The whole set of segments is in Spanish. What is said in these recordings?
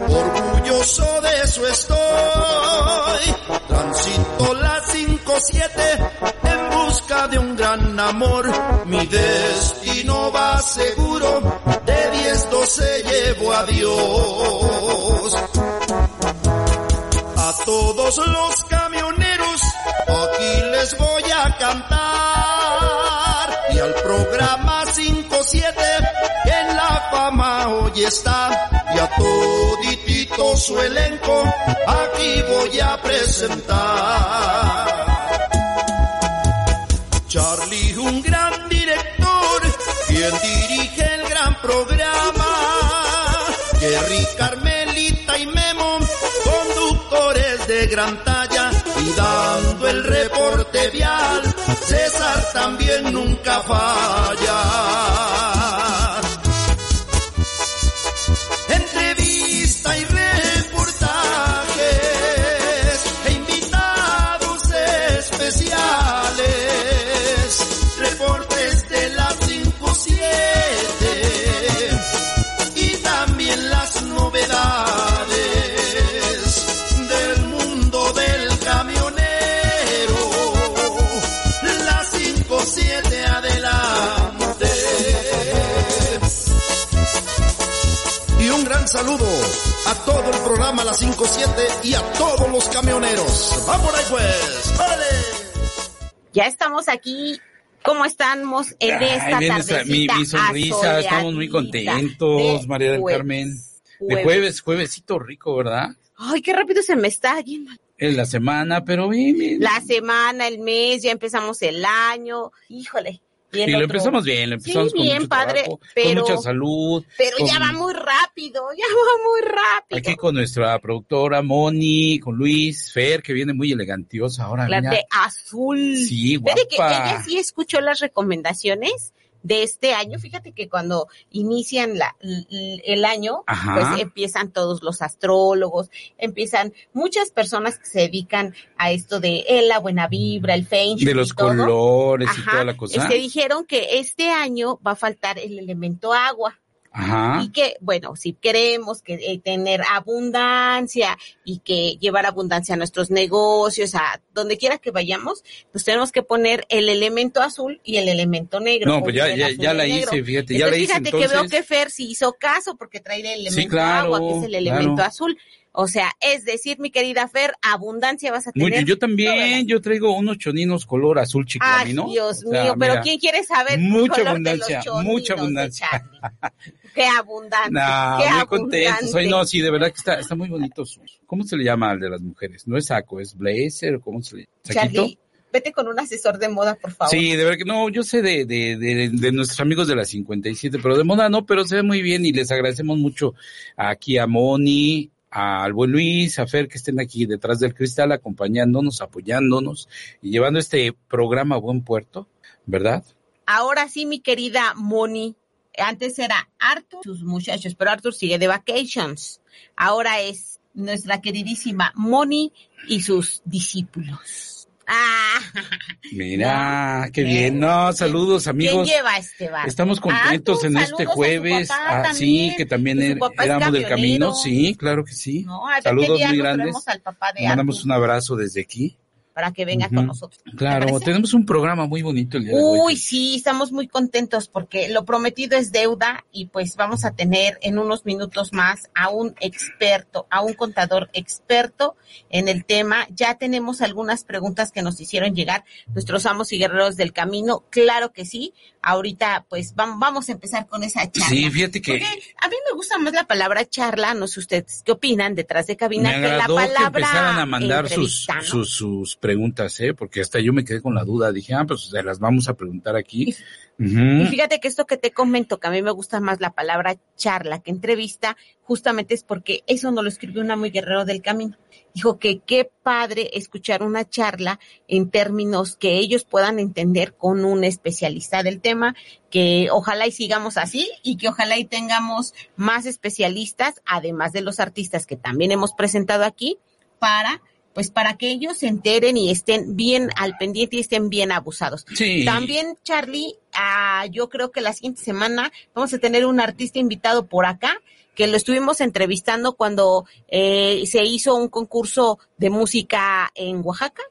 Orgulloso de eso estoy. Transito la 57 en busca de un gran amor. Mi destino va seguro, de 10 12 llevo a Dios. A todos los camioneros, aquí les voy a cantar. Y al programa 57, hoy está. Y a toditito su elenco, aquí voy a presentar. Charlie, un gran director, quien dirige el gran programa. Jerry, Carmelita y Memo, conductores de gran talla y dando el reporte vial, César también nunca falla. y a todos los camioneros. ¡Vamos ahí pues! ¡Vale! Ya estamos aquí. ¿Cómo estamos en esta Ay, mi, mi, ah, sonrisa, estamos muy contentos, de María del jueves, Carmen. Jueves. De jueves, juevesito rico, ¿verdad? Ay, qué rápido se me está yendo. Es la semana, pero bien, bien. La semana, el mes, ya empezamos el año. Híjole, y lo empezamos bien, lo empezamos Sí, con bien, mucho padre, trabajo, pero- con mucha salud. Pero ya con- va muy rápido, ya va muy rápido. Aquí con nuestra productora Moni, con Luis, Fer, que viene muy elegantiosa ahora. La mira. de azul. Sí, Fíjate que guapa. ella sí escuchó las recomendaciones de este año. Fíjate que cuando inician la, el año, Ajá. pues empiezan todos los astrólogos, empiezan muchas personas que se dedican a esto de eh, la buena vibra, el feng shui de los y todo. colores y toda la cosa. Se dijeron que este año va a faltar el elemento agua. Ajá. Y que, bueno, si queremos que eh, tener abundancia y que llevar abundancia a nuestros negocios, a donde quiera que vayamos, pues tenemos que poner el elemento azul y el elemento negro. No, pues ya, ya, ya la negro. hice, fíjate, ya la Entonces, hice. fíjate Entonces, que veo que Fer sí hizo caso porque trae el elemento claro, agua, que es el elemento claro. azul. O sea, es decir, mi querida Fer, abundancia vas a muy- tener. yo también, yo traigo unos choninos color azul Ay, chiclamino. Dios O sea, mío, pero ¿quién quiere saber? Mucha color de los abundancia, mucha abundancia. Qué abundante. Nah, qué muy contento. Soy, abundante. no, sí, de verdad que está, está muy bonito. su- ¿Cómo se le llama al de las mujeres? No es saco, es blazer cómo se le. Charlie, vete con un asesor de moda, por favor. Sí, de verdad que no, yo sé de, de, de, de nuestros amigos de la 57, pero de moda no, pero se ve muy bien y les agradecemos mucho aquí a Moni, al buen Luis, a Fer que estén aquí detrás del cristal acompañándonos, apoyándonos y llevando este programa a buen puerto, ¿verdad? Ahora sí, mi querida Moni. Antes era Arthur, sus muchachos, pero Arthur sigue de vacations. Ahora es nuestra queridísima Moni y sus discípulos. Ah, Mira, qué bien. No, saludos amigos. ¿quién lleva este bar? Estamos contentos Arthur, en este jueves. papá Ah, sí, que también er- éramos del camino. Sí, claro que sí. No, Saludos muy grandes. al papá de Mandamos un abrazo desde aquí para que venga con nosotros. Claro, tenemos un programa muy bonito el día de hoy. Uy, sí, estamos muy contentos porque lo prometido es deuda y pues vamos a tener en unos minutos más a un experto, a un contador experto en el tema. Ya tenemos algunas preguntas que nos hicieron llegar nuestros amos y guerreros del camino. Claro que sí. Ahorita pues vamos a empezar con esa charla. Sí, fíjate que... a mí me gusta más la palabra charla, no sé ustedes qué opinan detrás de cabina, que la palabra que empezaran a mandar sus, sus, sus preguntas, ¿eh? Porque hasta yo me quedé con la duda. Dije, ah, pues se las vamos a preguntar aquí. Y, fíjate que esto que te comento, que a mí me gusta más la palabra charla que entrevista, justamente es porque eso no lo escribió una muy guerrero del camino. Dijo que qué padre escuchar una charla en términos que ellos puedan entender con un especialista del tema, que ojalá y sigamos así y que ojalá y tengamos más especialistas, además de los artistas que también hemos presentado aquí, para pues para que ellos se enteren y estén bien al pendiente y estén bien abusados. Sí. También, Charlie, ah, yo creo que la siguiente semana vamos a tener un artista invitado por acá que lo estuvimos entrevistando cuando eh, se hizo un concurso de música en Oaxaca.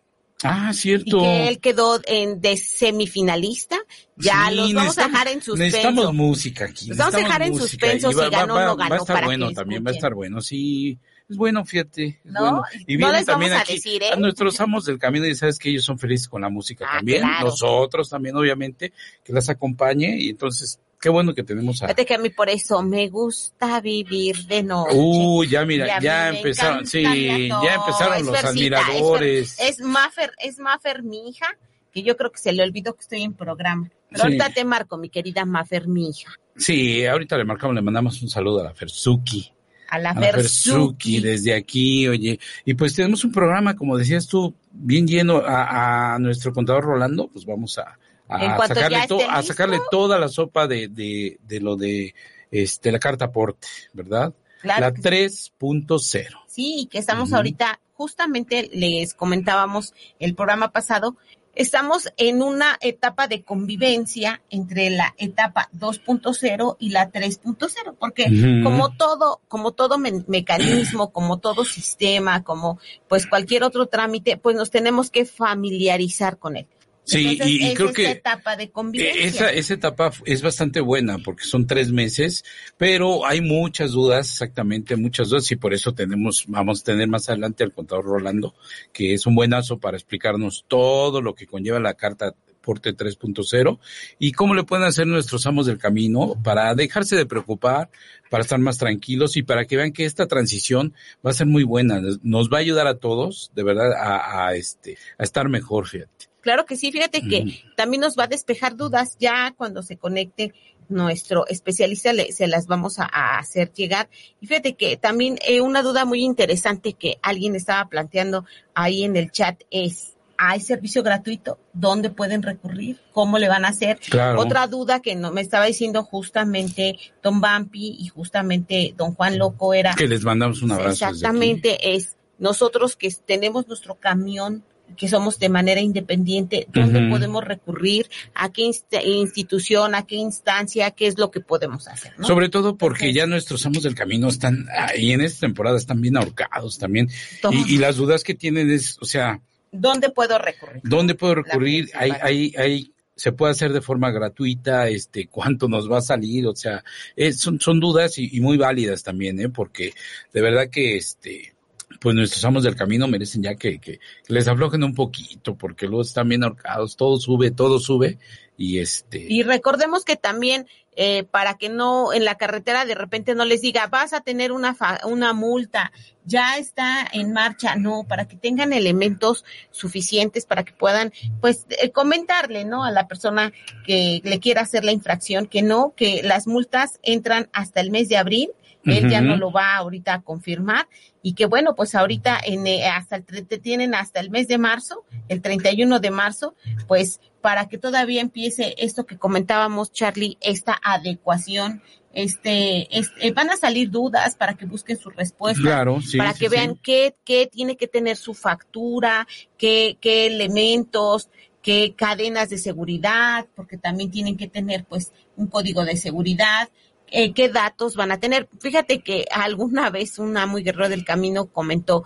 Ah, cierto. Y que él quedó en, de semifinalista. Ya los vamos a dejar en suspenso. Necesitamos música aquí. Los vamos a dejar en suspenso si ganó o no ganó. Va a estar bueno, también va a estar bueno, sí es bueno, fíjate. no, bueno. Y no les también vamos a decir, ¿eh? a nuestros amos del camino y sabes que ellos son felices con la música ah, también. Claro. Nosotros también, obviamente, que las acompañe y entonces qué bueno que tenemos a... Fíjate que a mí por eso me gusta vivir de noche. Uy, ya mira, ya empezaron, sí, ya empezaron los admiradores. Es, es Maffer, es Maffer mi hija, que yo creo que se le olvidó que estoy en programa. Pero ahorita te marco, mi querida Maffer, mi hija. Sí, ahorita le marcamos, le mandamos un saludo a la Ferzuki a la, Versuki. desde aquí, oye. Y pues tenemos un programa, como decías tú, bien lleno a, nuestro contador Rolando, pues vamos a, a sacarle, a sacarle toda la sopa de, de, de lo de este la carta aporte, ¿verdad? la 3.0. Sí, que estamos ahorita, justamente les comentábamos el programa pasado, estamos en una etapa de convivencia entre la etapa 2.0 y la 3.0, porque como todo, como todo mecanismo, como todo sistema, como pues cualquier otro trámite, pues nos tenemos que familiarizar con él. Sí, y, creo que etapa de convivencia. Esa, esa etapa es bastante buena porque son tres meses, pero hay muchas dudas, exactamente, muchas dudas y por eso tenemos, vamos a tener más adelante al contador Rolando, que es un buenazo para explicarnos todo lo que conlleva la carta Porte 3.0 y cómo le pueden hacer nuestros amos del camino para dejarse de preocupar, para estar más tranquilos y para que vean que esta transición va a ser muy buena, nos va a ayudar a todos, de verdad, a, a este, a estar mejor, fíjate. Claro que sí, fíjate que también nos va a despejar dudas ya cuando se conecte nuestro especialista, le, se las vamos a, hacer llegar. Y fíjate que también eh, una duda muy interesante que alguien estaba planteando ahí en el chat es, ¿hay servicio gratuito? ¿Dónde pueden recurrir? ¿Cómo le van a hacer? Otra duda que no, me estaba diciendo justamente Don Bampi y justamente Don Juan Loco era... Que les mandamos un abrazo. Exactamente, es nosotros que tenemos nuestro camión que somos de manera independiente, dónde podemos recurrir, a qué institución, a qué instancia, qué es lo que podemos hacer. Sobre todo porque ya nuestros amos del camino están ahí en esta temporada, están bien ahorcados también. Y, las dudas que tienen es, o sea... ¿Dónde puedo recurrir? ¿Dónde puedo recurrir? Hay, hay, hay, se puede hacer de forma gratuita, este, cuánto nos va a salir, o sea, son, son dudas y, y muy válidas también, ¿eh? Porque de verdad que, este, pues nuestros amos del camino merecen ya que, que, les aflojen un poquito, porque luego están bien ahorcados, todo sube, todo sube, y este. Y recordemos que también, eh, para que no, en la carretera de repente no les diga, vas a tener una, una multa, ya está en marcha, no, para que tengan elementos suficientes para que puedan, pues, eh, comentarle, ¿no? A la persona que le quiera hacer la infracción, que no, que las multas entran hasta el mes de abril, él ya no lo va ahorita a confirmar. Y que bueno, pues ahorita en, eh, hasta el, te tienen hasta el mes de marzo, el 31 de marzo, pues para que todavía empiece esto que comentábamos, Charlie, esta adecuación, este, este van a salir dudas para que busquen su respuesta, claro, para que vean qué, qué tiene que tener su factura, qué, qué elementos, qué cadenas de seguridad, porque también tienen que tener pues un código de seguridad, eh, qué datos van a tener. Fíjate que alguna vez una muy guerrero del camino comentó,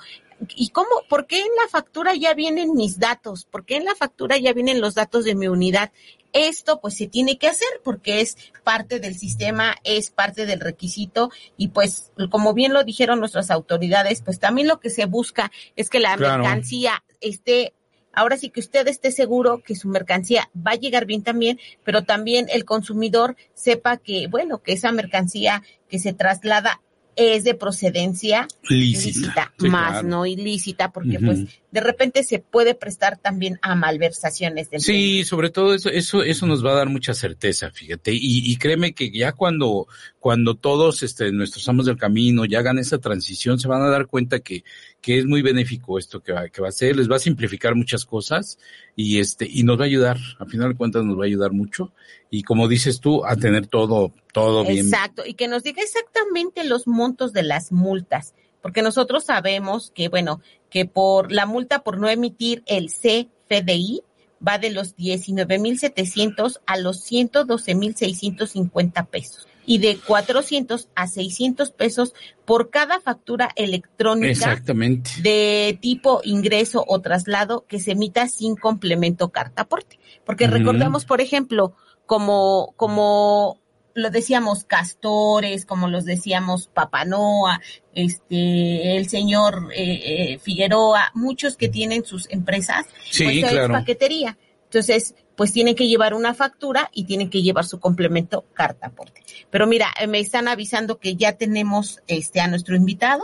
¿y cómo? ¿Por qué en la factura ya vienen mis datos? ¿Por qué en la factura ya vienen los datos de mi unidad? Esto pues se tiene que hacer porque es parte del sistema, es parte del requisito y pues como bien lo dijeron nuestras autoridades, pues también lo que se busca es que la mercancía esté ahora sí que usted esté seguro que su mercancía va a llegar bien también, pero también el consumidor sepa que, bueno, que esa mercancía que se traslada es de procedencia lícita, más no ilícita, porque pues de repente se puede prestar también a malversaciones del Sí, sobre todo eso, eso, eso nos va a dar mucha certeza, fíjate, y, y créeme que ya cuando, cuando todos este, nuestros amos del camino ya hagan esa transición, se van a dar cuenta que, que es muy benéfico esto que va, que va a ser, les va a simplificar muchas cosas y este, y nos va a ayudar, al final de cuentas nos va a ayudar mucho, y como dices tú, a tener todo, todo bien. Exacto, y que nos diga exactamente los montos de las multas porque nosotros sabemos que, bueno, que por la multa por no emitir el CFDI va de los 19.700 a los 112.650 pesos y de 400 a 600 pesos por cada factura electrónica Exactamente. de tipo ingreso o traslado que se emita sin complemento carta aporte. Porque recordemos, por ejemplo, como, como lo decíamos Castores, como los decíamos Papanoa, este, el señor eh, eh, Figueroa, muchos que tienen sus empresas, sí, pues claro. paquetería. Entonces, pues tienen que llevar una factura y tienen que llevar su complemento carta aporte. Pero mira, eh, me están avisando que ya tenemos este a nuestro invitado.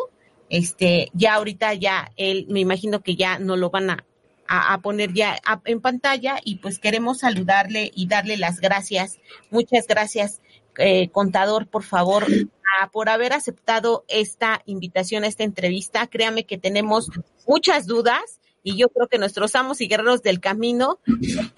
Este, ya ahorita ya él, me imagino que ya no lo van a, a, poner ya en pantalla y pues queremos saludarle y darle las gracias. Muchas gracias eh, contador, por favor, por haber aceptado esta invitación, esta entrevista. Créame que tenemos muchas dudas y yo creo que nuestros amos y guerreros del camino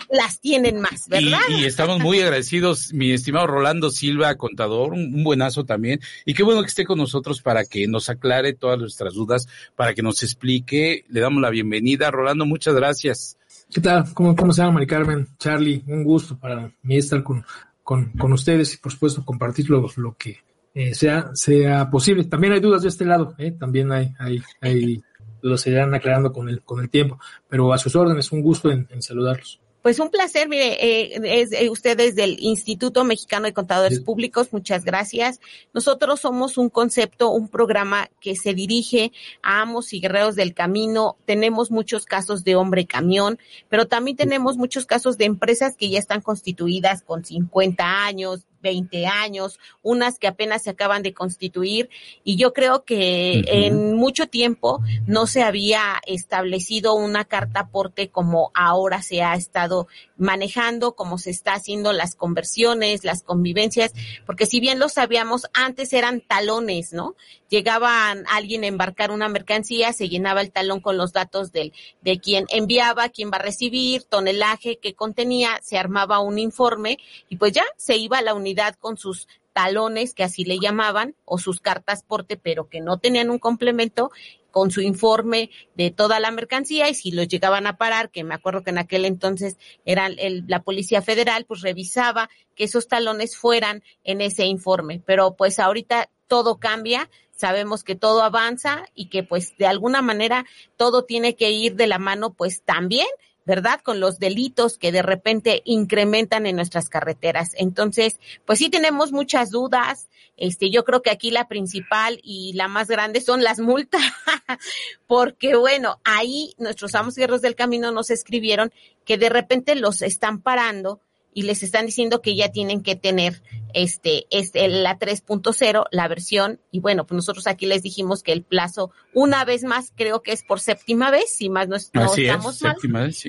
las tienen más, ¿verdad? Y, estamos muy agradecidos, mi estimado Rolando Silva, contador, un, buenazo también, y qué bueno que esté con nosotros para que nos aclare todas nuestras dudas, para que nos explique. Le damos la bienvenida. Rolando, muchas gracias. ¿Qué tal? ¿Cómo, cómo se llama, Mari Carmen? Charlie, un gusto para mí estar con, con, con ustedes y por supuesto compartir lo, que eh, sea, sea posible. También hay dudas de este lado, ¿eh? también hay, hay, hay dudas, se irán aclarando con el, con el tiempo, pero a sus órdenes, un gusto en saludarlos. Pues un placer, mire, eh, es eh, ustedes del Instituto Mexicano de Contadores Públicos, muchas gracias. Nosotros somos un concepto, un programa que se dirige a amos y guerreros del camino. Tenemos muchos casos de hombre camión, pero también tenemos muchos casos de empresas que ya están constituidas con 50 años, 20 años, unas que apenas se acaban de constituir y yo creo que en mucho tiempo no se había establecido una carta aporte como ahora se ha estado manejando, como se está haciendo las conversiones, las convivencias, porque si bien lo sabíamos, antes eran talones, ¿no? Llegaban alguien a embarcar una mercancía, se llenaba el talón con los datos del, de quien enviaba, quién va a recibir, tonelaje que contenía, se armaba un informe y pues ya se iba a la con sus talones, que así le llamaban, o sus cartas porte, pero que no tenían un complemento, con su informe de toda la mercancía y si los llegaban a parar, que me acuerdo que en aquel entonces era el, la Policía Federal, pues revisaba que esos talones fueran en ese informe. Pero pues ahorita todo cambia, sabemos que todo avanza y que pues de alguna manera todo tiene que ir de la mano pues también ¿verdad? Con los delitos que de repente incrementan en nuestras carreteras. Entonces, pues sí tenemos muchas dudas. Este, yo creo que aquí la principal y la más grande son las multas, porque bueno, ahí nuestros amos guerreros del camino nos escribieron que de repente los están parando y les están diciendo que ya tienen que tener este, este la 3.0, la versión, y bueno, pues nosotros aquí les dijimos que el plazo, una vez más, creo que es por séptima vez, si más no, estamos mal,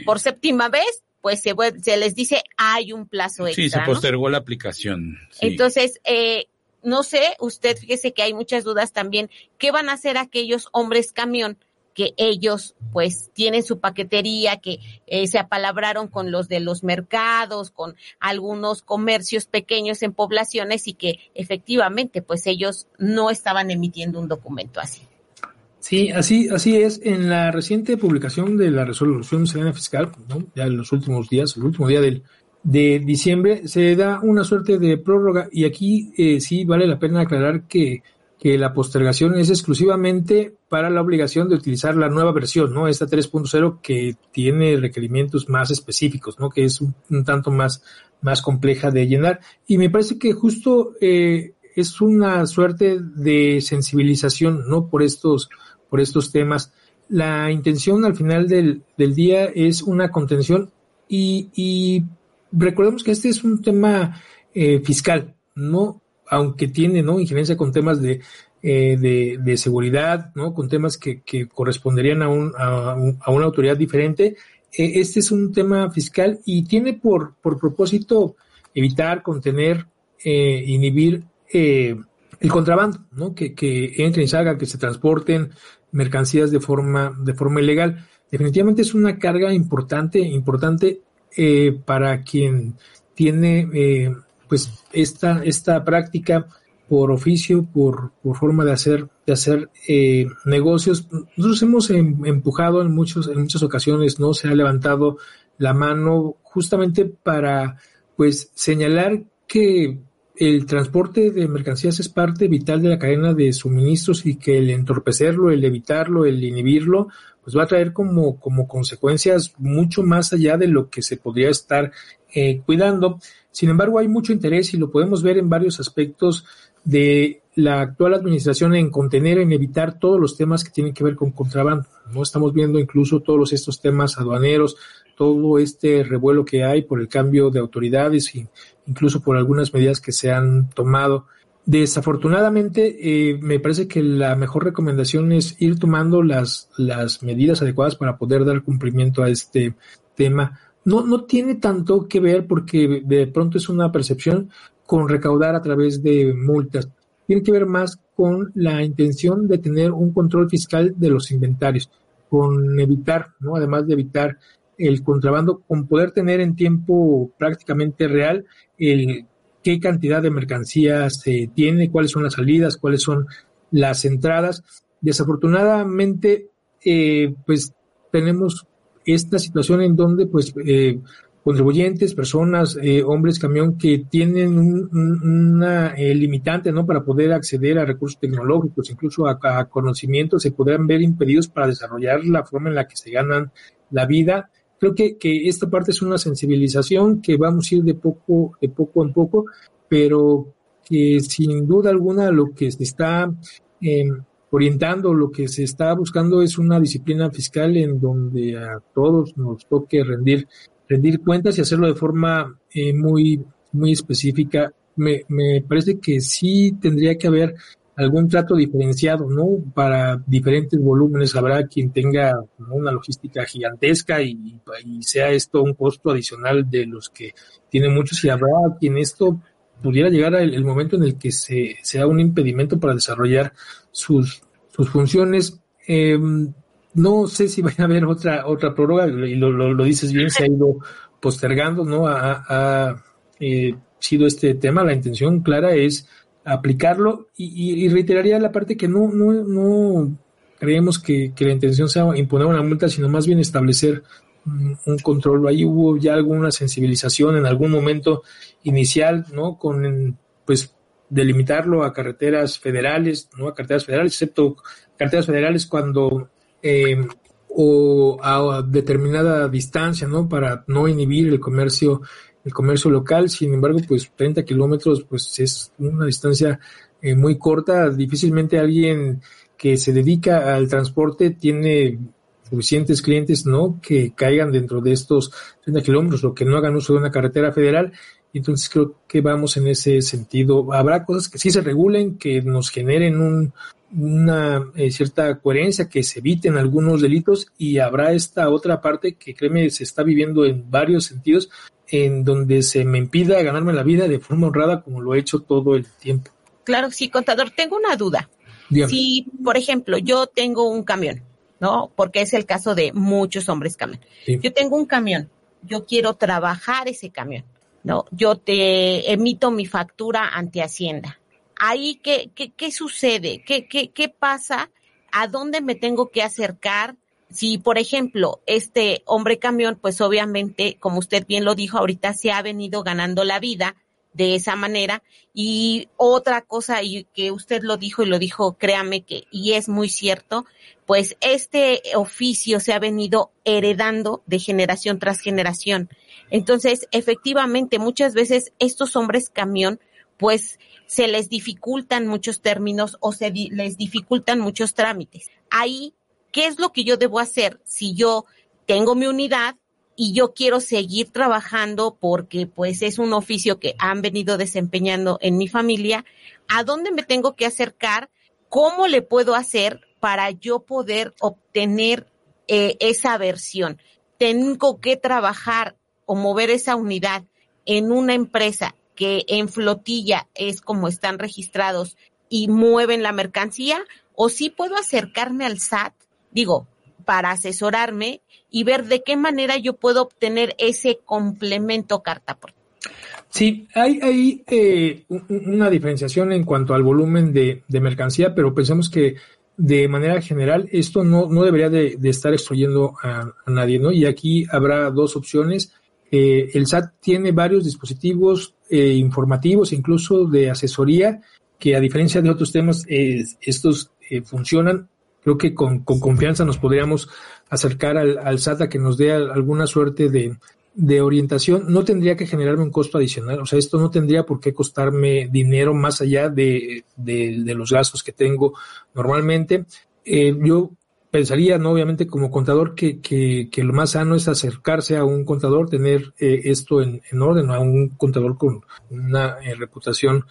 por séptima vez, pues se, se, les dice hay un plazo extra. Sí, se postergó la aplicación. Entonces, eh, no sé, usted fíjese que hay muchas dudas también, ¿qué van a hacer aquellos hombres camión? Que ellos pues tienen su paquetería, que eh, se apalabraron con los de los mercados, con algunos comercios pequeños en poblaciones y que efectivamente pues ellos no estaban emitiendo un documento así. Sí, así, así es. En la reciente publicación de la resolución serena fiscal, ¿no? ya en los últimos días, el último día del, de diciembre, se da una suerte de prórroga y aquí eh, sí vale la pena aclarar que que la postergación es exclusivamente para la obligación de utilizar la nueva versión, ¿no? Esta 3.0 que tiene requerimientos más específicos, ¿no? Que es un, tanto más, más compleja de llenar. Y me parece que justo eh, es una suerte de sensibilización, ¿no? Por estos, por estos temas. La intención al final del, del día es una contención y, y recordemos que este es un tema eh, fiscal, no aunque tiene ¿no? injerencia con temas de, eh, de, seguridad, ¿no? con temas que, que corresponderían a, un, a, una autoridad diferente, eh, este es un tema fiscal y tiene por, por propósito evitar, contener, eh, inhibir eh, el contrabando, ¿no? que, que entren y salgan, que se transporten mercancías de forma, de forma ilegal. Definitivamente es una carga importante, importante eh, para quien tiene eh, pues esta, esta práctica por oficio, por, por forma de hacer, de hacer eh, negocios. Nosotros hemos em, empujado en muchos, en muchas ocasiones, ¿no? Se ha levantado la mano justamente para pues señalar que el transporte de mercancías es parte vital de la cadena de suministros y que el entorpecerlo, el evitarlo, el inhibirlo, pues va a traer como, como consecuencias mucho más allá de lo que se podría estar eh, cuidando. Sin embargo, hay mucho interés y lo podemos ver en varios aspectos de la actual administración en contener, en evitar todos los temas que tienen que ver con contrabando. No estamos viendo incluso todos estos temas aduaneros, todo este revuelo que hay por el cambio de autoridades e incluso por algunas medidas que se han tomado. Desafortunadamente, eh, me parece que la mejor recomendación es ir tomando las, las medidas adecuadas para poder dar cumplimiento a este tema. No, no tiene tanto que ver porque de pronto es una percepción con recaudar a través de multas. Tiene que ver más con la intención de tener un control fiscal de los inventarios, con evitar, ¿no? Además de evitar el contrabando con poder tener en tiempo prácticamente real el qué cantidad de mercancías se tiene, cuáles son las salidas, cuáles son las entradas. Desafortunadamente, eh, pues tenemos esta situación en donde pues eh, contribuyentes, personas, eh, hombres camión que tienen una limitante no para poder acceder a recursos tecnológicos, incluso a, a conocimientos, se podrán ver impedidos para desarrollar la forma en la que se ganan la vida. Creo que, que esta parte es una sensibilización que vamos a ir de poco, de poco en poco, pero que sin duda alguna lo que se está eh, orientando, lo que se está buscando es una disciplina fiscal en donde a todos nos toque rendir, rendir cuentas y hacerlo de forma eh, muy, muy específica. Me, me parece que sí tendría que haber algún trato diferenciado, ¿no? Para diferentes volúmenes habrá quien tenga una logística gigantesca y, sea esto un costo adicional de los que tienen muchos y habrá quien esto pudiera llegar al el momento en el que se, sea un impedimento para desarrollar sus, sus funciones. Em, no sé si va a haber otra otra prórroga, y lo, lo, dices bien, se ha ido postergando, ¿no? Ha, eh, sido este tema, la intención clara es aplicarlo y, reiteraría la parte que no, no, no creemos que, la intención sea imponer una multa, sino más bien establecer un, control. Ahí hubo ya alguna sensibilización en algún momento inicial, ¿no? Con, pues, delimitarlo a carreteras federales, ¿no? A carreteras federales, excepto carreteras federales cuando, eh, o a determinada distancia, ¿no? Para no inhibir el comercio el comercio local, sin embargo, pues 30 kilómetros, pues es una distancia eh, muy corta, difícilmente alguien que se dedica al transporte tiene suficientes clientes, ¿no? Que caigan dentro de estos 30 kilómetros, o que no hagan uso de una carretera federal. Entonces creo que vamos en ese sentido. Habrá cosas que sí se regulen, que nos generen un, una eh, cierta coherencia, que se eviten algunos delitos y habrá esta otra parte que créeme se está viviendo en varios sentidos, en donde se me impida ganarme la vida de forma honrada como lo he hecho todo el tiempo. Claro, sí, contador, tengo una duda. Si, por ejemplo, yo tengo un camión, ¿no? Porque es el caso de muchos hombres camión. Yo tengo un camión, yo quiero trabajar ese camión, ¿no? Yo te emito mi factura ante Hacienda. Ahí, ¿qué, qué, qué sucede? ¿Qué, qué, ¿Qué pasa? ¿A dónde me tengo que acercar? si, por ejemplo, este hombre camión, pues obviamente, como usted bien lo dijo, ahorita se ha venido ganando la vida de esa manera. Y otra cosa y que usted lo dijo y lo dijo, créame que, y es muy cierto, pues este oficio se ha venido heredando de generación tras generación. Entonces, efectivamente, muchas veces estos hombres camión, pues se les dificultan muchos términos o se les dificultan muchos trámites. Ahí, ¿qué es lo que yo debo hacer si yo tengo mi unidad, y yo quiero seguir trabajando porque pues es un oficio que han venido desempeñando en mi familia, ¿a dónde me tengo que acercar? ¿Cómo le puedo hacer para yo poder obtener eh, esa versión? Tengo que trabajar o mover esa unidad en una empresa que en flotilla es como están registrados y mueven la mercancía o sí puedo acercarme al SAT, digo, para asesorarme y ver de qué manera yo puedo obtener ese complemento carta Sí, hay, hay eh, una diferenciación en cuanto al volumen de, mercancía, pero pensamos que de manera general esto no, no debería de, estar excluyendo a, nadie, ¿no? Y aquí habrá dos opciones. Eh, el SAT tiene varios dispositivos eh, informativos, incluso de asesoría, que a diferencia de otros temas, estos funcionan creo que con, confianza nos podríamos acercar al, al SAT a que nos dé alguna suerte de, de orientación, no tendría que generarme un costo adicional. O sea, esto no tendría por qué costarme dinero más allá de, de, los gastos que tengo normalmente. Eh, yo pensaría, ¿no? Obviamente, como contador, que, que, que, lo más sano es acercarse a un contador, tener eh, esto en, en, orden, a un contador con una eh, reputación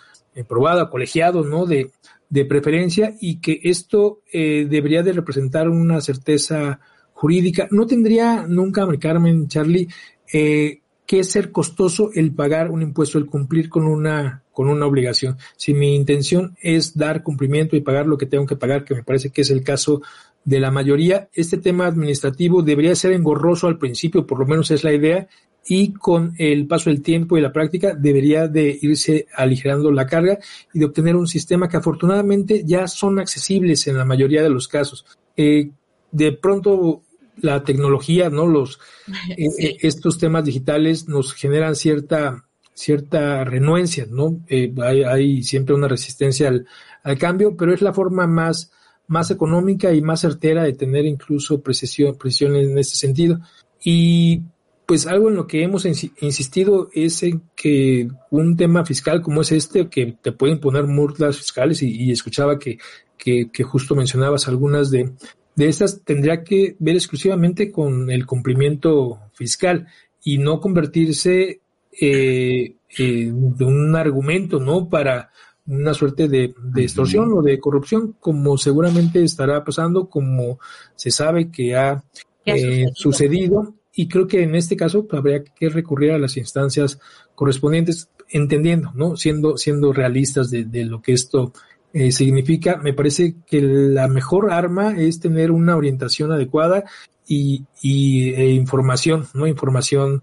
probada, colegiado, ¿no? De, de preferencia y que esto eh, debería de representar una certeza jurídica. No tendría nunca, Carmen, Charlie, eh, que ser costoso el pagar un impuesto, el cumplir con una, con una obligación. Si mi intención es dar cumplimiento y pagar lo que tengo que pagar, que me parece que es el caso de la mayoría, este tema administrativo debería ser engorroso al principio, por lo menos es la idea, y con el paso del tiempo y la práctica debería de irse aligerando la carga y de obtener un sistema que afortunadamente ya son accesibles en la mayoría de los casos. Eh, de pronto la tecnología, ¿no? Los eh, eh, estos temas digitales nos generan cierta cierta renuencia, ¿no? hay, hay, siempre una resistencia al, al, cambio, pero es la forma más más económica y más certera de tener incluso precisión, en este sentido. Y pues algo en lo que hemos insistido es en que un tema fiscal como es este, que te pueden poner multas fiscales, y, escuchaba que, que, justo mencionabas algunas de, de estas, tendría que ver exclusivamente con el cumplimiento fiscal y no convertirse eh, de un argumento, ¿no? Para una suerte de, de extorsión o de corrupción, como seguramente estará pasando, como se sabe que ha eh, sucedido y creo que en este caso habría que recurrir a las instancias correspondientes, entendiendo, ¿no? Siendo, siendo realistas de, de lo que esto eh, significa, me parece que la mejor arma es tener una orientación adecuada y, y e información, ¿no? Información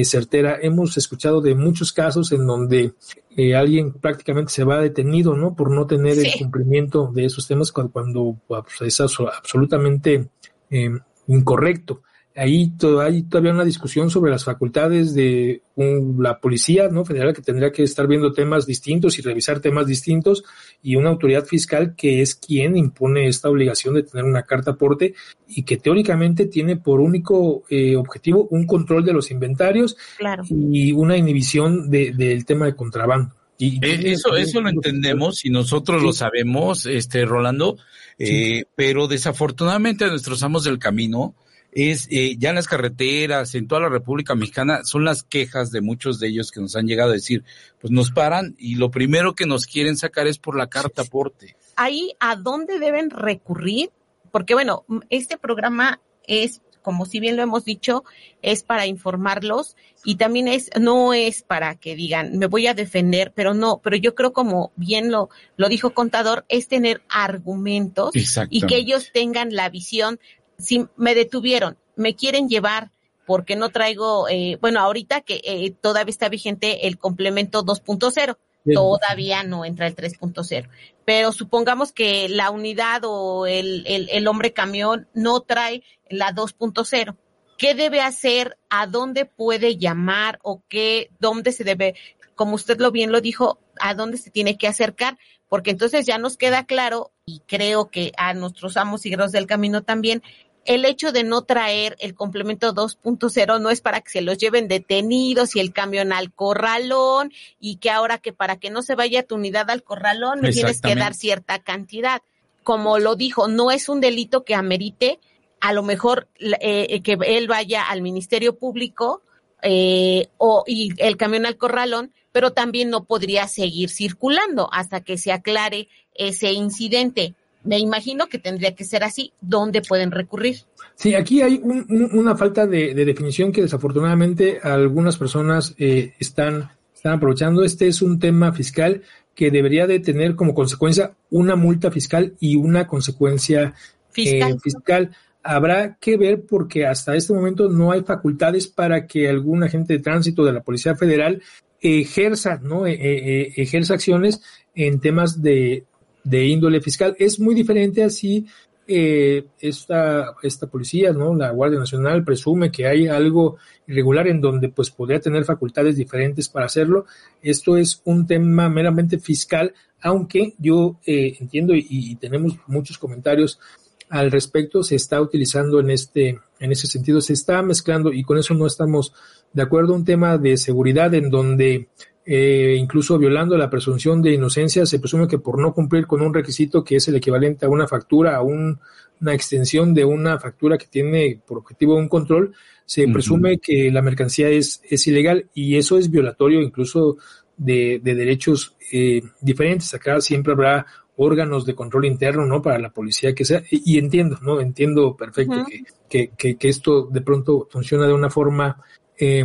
eh, certera. Hemos escuchado de muchos casos en donde eh, alguien prácticamente se va detenido, ¿no? Por no tener el cumplimiento de esos temas cuando, cuando pues, es absolutamente incorrecto ahí hay todavía una discusión sobre las facultades de la policía no federal que tendría que estar viendo temas distintos y revisar temas distintos y una autoridad fiscal que es quien impone esta obligación de tener una carta aporte y que teóricamente tiene por único eh, objetivo un control de los inventarios y una inhibición del tema de contrabando. Y eh, eso, eso lo entendemos y nosotros lo sabemos, este Rolando, eh, pero desafortunadamente a nuestros amos del camino es eh, ya en las carreteras, en toda la República Mexicana, son las quejas de muchos de ellos que nos han llegado a decir, pues nos paran y lo primero que nos quieren sacar es por la carta aporte. Ahí, ¿a dónde deben recurrir? Porque bueno, este programa es, como si bien lo hemos dicho, es para informarlos y también es, no es para que digan, me voy a defender, pero no, pero yo creo como bien lo, lo dijo Contador, es tener argumentos y que ellos tengan la visión si me detuvieron, me quieren llevar porque no traigo, eh, bueno, ahorita que eh, todavía está vigente el complemento 2.0, todavía no entra el 3.0, pero supongamos que la unidad o el, el, el hombre camión no trae la 2.0. ¿Qué debe hacer? ¿A dónde puede llamar? ¿O qué? ¿Dónde se debe como usted lo bien lo dijo, a dónde se tiene que acercar, porque entonces ya nos queda claro, y creo que a nuestros amos y del camino también, el hecho de no traer el complemento 2.0 no es para que se los lleven detenidos y el camión al corralón y que ahora que para que no se vaya tu unidad al corralón me tienes que dar cierta cantidad. Como lo dijo, no es un delito que amerite a lo mejor eh, que él vaya al Ministerio Público eh, o y el camión al corralón, pero también no podría seguir circulando hasta que se aclare ese incidente me imagino que tendría que ser así. ¿Dónde pueden recurrir? Sí, aquí hay una falta de, definición que desafortunadamente algunas personas eh, están, están aprovechando. Este es un tema fiscal que debería de tener como consecuencia una multa fiscal y una consecuencia eh, fiscal. Habrá que ver porque hasta este momento no hay facultades para que algún agente de tránsito de la Policía Federal ejerza, ¿no? E, ejerza acciones en temas de, de índole fiscal. Es muy diferente así eh, esta, esta policía, ¿no? La Guardia Nacional presume que hay algo irregular en donde pues podría tener facultades diferentes para hacerlo. Esto es un tema meramente fiscal, aunque yo eh, entiendo y, tenemos muchos comentarios al respecto, se está utilizando en este, en ese sentido, se está mezclando y con eso no estamos de acuerdo un tema de seguridad en donde eh, incluso violando la presunción de inocencia, se presume que por no cumplir con un requisito que es el equivalente a una factura, a una extensión de una factura que tiene por objetivo un control, se presume que la mercancía es, es ilegal y eso es violatorio incluso de, derechos eh, diferentes. Acá siempre habrá órganos de control interno, ¿no? Para la policía que sea, y, entiendo, ¿no? Entiendo perfecto que, que, que, esto de pronto funciona de una forma, eh,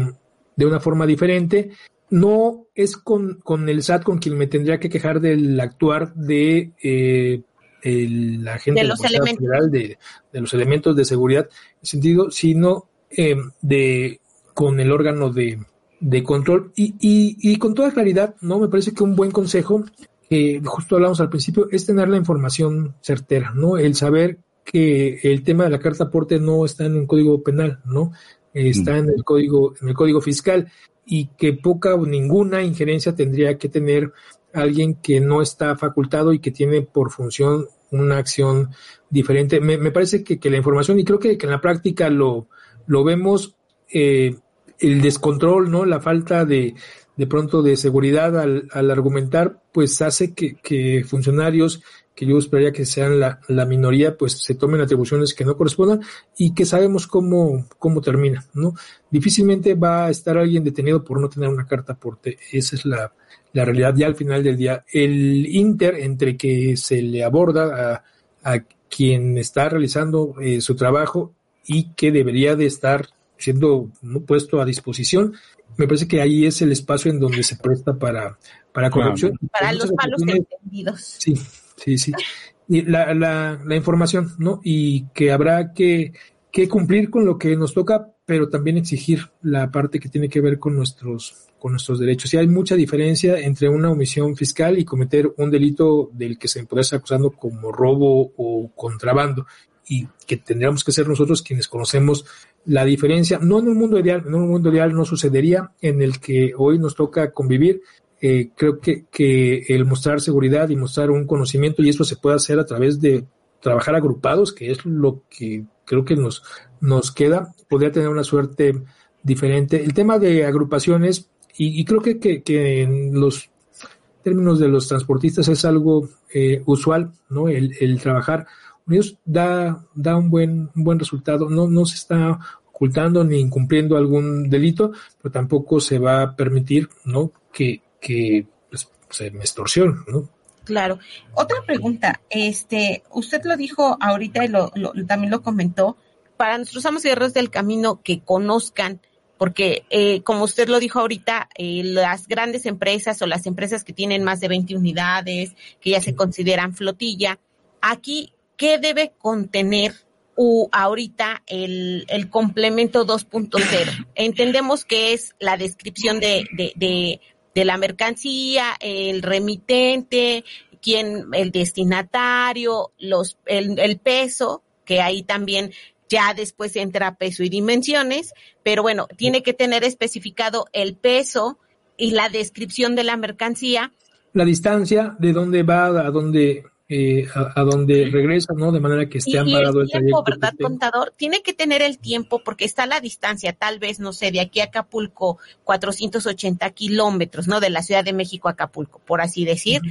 de una forma diferente no es con, con, el SAT con quien me tendría que quejar del actuar de eh, el agente de los elementos. Federal de, de, los elementos de seguridad, en sentido, sino eh, de con el órgano de, de control. Y, y, y, con toda claridad, no me parece que un buen consejo, eh, justo hablamos al principio, es tener la información certera, no, el saber que el tema de la carta aporte no está en un código penal, no, está mm. en el código en el código fiscal y que poca o ninguna injerencia tendría que tener alguien que no está facultado y que tiene por función una acción diferente. Me, me parece que, que, la información, y creo que, que, en la práctica lo, lo vemos, eh, el descontrol, ¿no? La falta de, de pronto de seguridad al, argumentar, pues hace que funcionarios que yo esperaría que sean la, la, minoría, pues se tomen atribuciones que no correspondan y que sabemos cómo, cómo termina, ¿no? Difícilmente va a estar alguien detenido por no tener una carta aporte. Esa es la, la realidad ya al final del día. El inter entre que se le aborda a, a quien está realizando eh, su trabajo y que debería de estar siendo puesto a disposición, me parece que ahí es el espacio en donde se presta para, para corrupción. Para los malos entendidos. Sí, sí, sí. Y la, la, la información, ¿no? Y que habrá que, que cumplir con lo que nos toca, pero también exigir la parte que tiene que ver con nuestros, con nuestros derechos. Y hay mucha diferencia entre una omisión fiscal y cometer un delito del que se puede estar acusando como robo o contrabando y que tendríamos que ser nosotros quienes conocemos la diferencia. No en un mundo ideal, en un mundo ideal no sucedería en el que hoy nos toca convivir, eh, creo que, que el mostrar seguridad y mostrar un conocimiento, y eso se puede hacer a través de trabajar agrupados, que es lo que creo que nos, nos queda, podría tener una suerte diferente. El tema de agrupaciones, y, creo que, que, en los términos de los transportistas es algo eh, usual, ¿no? El, el trabajar unidos da, da un buen, buen resultado, no, no se está ocultando ni incumpliendo algún delito, pero tampoco se va a permitir, ¿no? Que, que pues, se me extorsión, ¿no? Claro. Otra pregunta, este, usted lo dijo ahorita y lo, lo también lo comentó, para nuestros amos y guerreros del camino que conozcan, porque eh, como usted lo dijo ahorita, eh, las grandes empresas o las empresas que tienen más de 20 unidades, que ya se consideran flotilla, aquí, ¿qué debe contener u ahorita el, el complemento 2.0? Entendemos que es la descripción de, de, de de la mercancía, el remitente, quién, el destinatario, los, el, el peso, que ahí también ya después entra peso y dimensiones, pero bueno, tiene que tener especificado el peso y la descripción de la mercancía. La distancia, de dónde va, a dónde eh, a, donde regresa, ¿no? De manera que esté amparado el, tiempo, ¿verdad, contador? Tiene que tener el tiempo porque está la distancia, tal vez, no sé, de aquí a Acapulco, 480 kilómetros, ¿no? De la Ciudad de México a Acapulco, por así decir.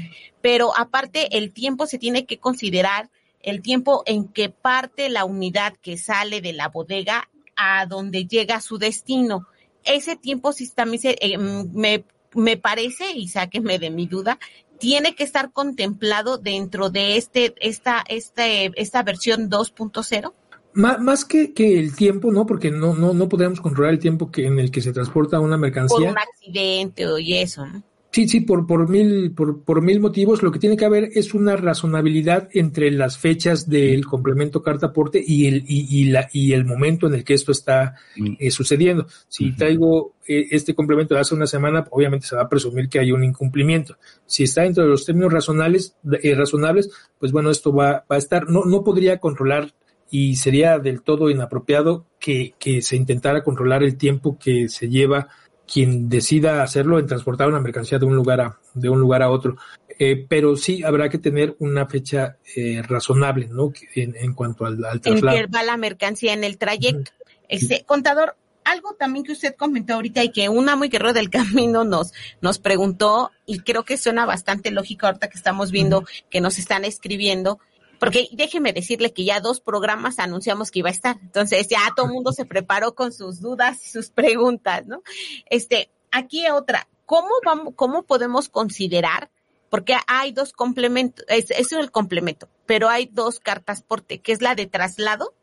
Pero aparte, el tiempo se tiene que considerar el tiempo en que parte la unidad que sale de la bodega a donde llega a su destino. Ese tiempo sí también se, eh, me, me parece, y sáqueme de mi duda, tiene que estar contemplado dentro de este, esta, este, esta versión 2.0? Más, que, que, el tiempo, ¿no? Porque no, no, no podemos controlar el tiempo que, en el que se transporta una mercancía. Por un accidente o y eso, ¿no? Sí, sí, por, por, mil, por, por mil motivos. Lo que tiene que haber es una razonabilidad entre las fechas del complemento carta-aporte y el, y, y, la, y el momento en el que esto está mm. eh, sucediendo. Si traigo eh, este complemento de hace una semana, obviamente se va a presumir que hay un incumplimiento. Si está dentro de los términos razonables, eh, razonables pues bueno, esto va, va a estar. No, no podría controlar y sería del todo inapropiado que, que se intentara controlar el tiempo que se lleva quien decida hacerlo en transportar una mercancía de un lugar a, de un lugar a otro. Eh, pero sí habrá que tener una fecha eh, razonable, ¿no? En, en cuanto al, al, traslado. En que va la mercancía en el trayecto. Este, contador, algo también que usted comentó ahorita y que una muy guerrero del camino nos, nos preguntó, y creo que suena bastante lógico ahorita que estamos viendo que nos están escribiendo, porque déjeme decirle que ya dos programas anunciamos que iba a estar. Entonces ya todo el mundo se preparó con sus dudas y sus preguntas, ¿no? Este, aquí otra, ¿cómo vamos, cómo podemos considerar? Porque hay dos complementos, es, eso es el complemento, pero hay dos cartas porte, que es la de traslado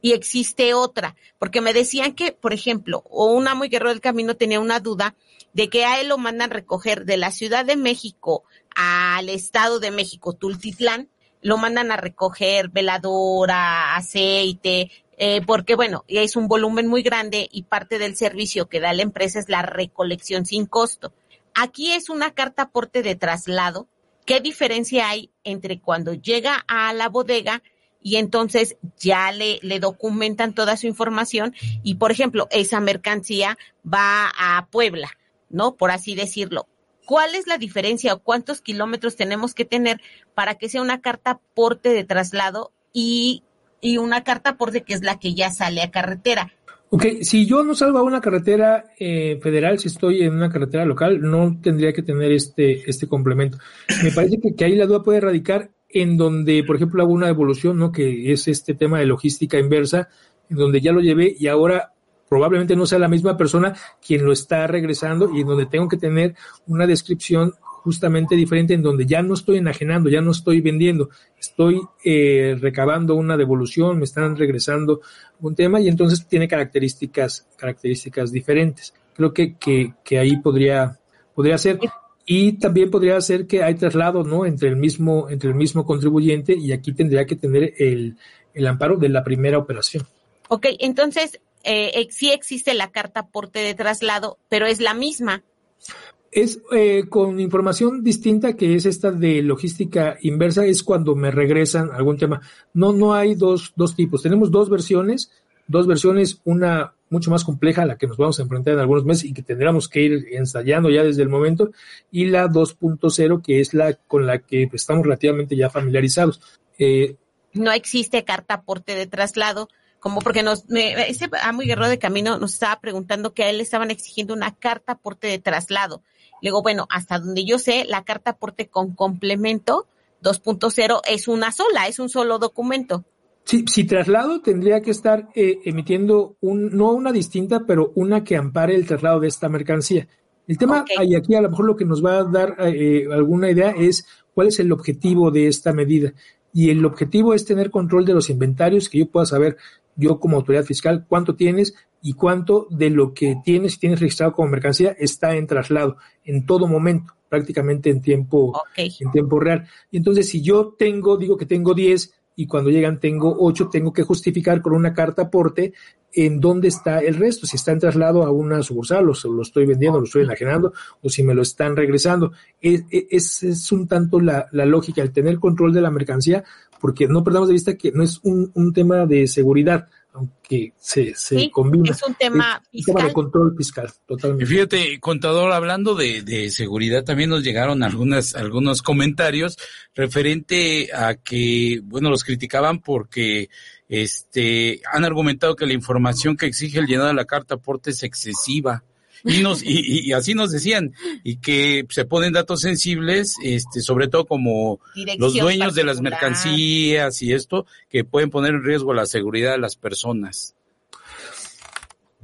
y existe otra, porque me decían que, por ejemplo, o una muy guerrero del camino tenía una duda de que a él lo mandan recoger de la Ciudad de México al Estado de México, Tultitlán, lo mandan a recoger veladora, aceite, eh, porque bueno, es un volumen muy grande y parte del servicio que da la empresa es la recolección sin costo. Aquí es una carta aporte de traslado. ¿Qué diferencia hay entre cuando llega a la bodega y entonces ya le, le documentan toda su información y, por ejemplo, esa mercancía va a Puebla, ¿no? Por así decirlo ¿Cuál es la diferencia o cuántos kilómetros tenemos que tener para que sea una carta porte de traslado y, y una carta porte que es la que ya sale a carretera? Ok, si yo no salgo a una carretera eh, federal, si estoy en una carretera local, no tendría que tener este, este complemento. Me parece que, ahí la duda puede radicar en donde, por ejemplo, hago una evolución, ¿no? Que es este tema de logística inversa, en donde ya lo llevé y ahora probablemente no sea la misma persona quien lo está regresando y en donde tengo que tener una descripción justamente diferente en donde ya no estoy enajenando, ya no estoy vendiendo, estoy eh, recabando una devolución, me están regresando un tema y entonces tiene características, características diferentes. Creo que, que, que ahí podría, podría ser. Y también podría ser que hay traslado, ¿no? Entre el mismo, entre el mismo contribuyente y aquí tendría que tener el, el amparo de la primera operación. Ok, entonces eh, sí existe la carta aporte de traslado, pero es la misma. Es eh, con información distinta que es esta de logística inversa, es cuando me regresan algún tema. No, no hay dos, dos tipos. Tenemos dos versiones, dos versiones, una mucho más compleja a la que nos vamos a enfrentar en algunos meses y que tendríamos que ir ensayando ya desde el momento, y la 2.0, que es la con la que estamos relativamente ya familiarizados. Eh, no existe carta aporte de traslado, como porque nos, me, ese amo guerrero de camino nos estaba preguntando que a él le estaban exigiendo una carta aporte de traslado. Le digo, bueno, hasta donde yo sé, la carta aporte con complemento 2.0 es una sola, es un solo documento. Sí, si traslado tendría que estar eh, emitiendo un, no una distinta, pero una que ampare el traslado de esta mercancía. El tema, y aquí a lo mejor lo que nos va a dar eh, alguna idea es cuál es el objetivo de esta medida. Y el objetivo es tener control de los inventarios, que yo pueda saber yo como autoridad fiscal cuánto tienes y cuánto de lo que tienes, tienes registrado como mercancía, está en traslado en todo momento, prácticamente en tiempo, en tiempo real. Y entonces, si yo tengo, digo que tengo 10 y cuando llegan tengo 8, tengo que justificar con una carta aporte en dónde está el resto, si está en traslado a una sucursal, o se lo estoy vendiendo, lo estoy enajenando, o si me lo están regresando. Es, es, es un tanto la, la lógica, el tener control de la mercancía porque no perdamos de vista que no es un, un tema de seguridad, aunque se, se combina. Es un tema fiscal. tema de control fiscal, totalmente. Fíjate, contador, hablando de, de seguridad, también nos llegaron algunas, algunos comentarios referente a que, bueno, los criticaban porque este, han argumentado que la información que exige el llenado de la carta aporte es excesiva. Y, nos, y, así nos decían, y que se ponen datos sensibles, este, sobre todo como los dueños de las mercancías y esto, que pueden poner en riesgo la seguridad de las personas.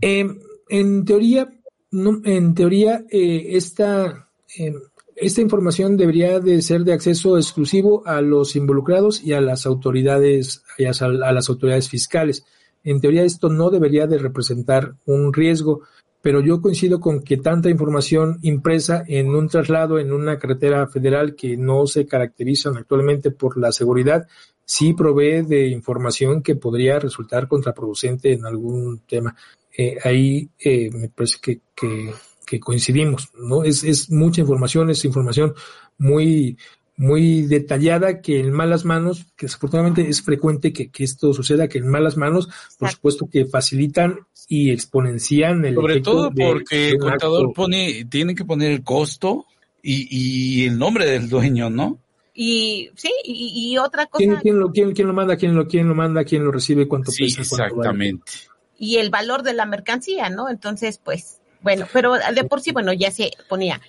Em, en teoría, no, en teoría, eh, esta, em, esta información debería de ser de acceso exclusivo a los involucrados y a las autoridades, a las autoridades fiscales. En teoría esto no debería de representar un riesgo, pero yo coincido con que tanta información impresa en un traslado en una carretera federal que no se caracterizan actualmente por la seguridad, sí provee de información que podría resultar contraproducente en algún tema. Eh, ahí eh, me parece que, que que coincidimos, ¿no? Es, es mucha información, es información muy, muy detallada que en malas manos, que desafortunadamente es frecuente que, que esto suceda, que en malas manos, por supuesto que facilitan y exponencian el Sobre todo porque el contador pone, tiene que poner el costo y, y el nombre del dueño, ¿no? Y sí, y, otra cosa. ¿Quién, quién, lo, quién, quién, lo manda? ¿Quién lo, quién lo manda? ¿Quién lo recibe? ¿Cuánto sí, pesa? Exactamente. Y el valor de la mercancía, ¿no? Entonces, pues, bueno, pero de por sí, bueno, ya se ponía.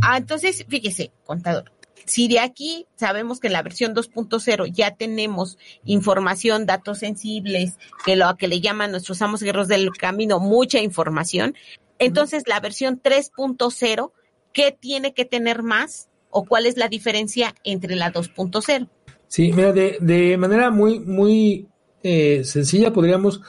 Ah, entonces, fíjese, contador, si de aquí sabemos que en la versión 2.0 ya tenemos información, datos sensibles, que lo que le llaman nuestros amos guerreros del camino, mucha información, entonces la versión 3.0, ¿qué tiene que tener más o cuál es la diferencia entre la 2.0? Sí, mira, de, de manera muy, muy eh, sencilla podríamos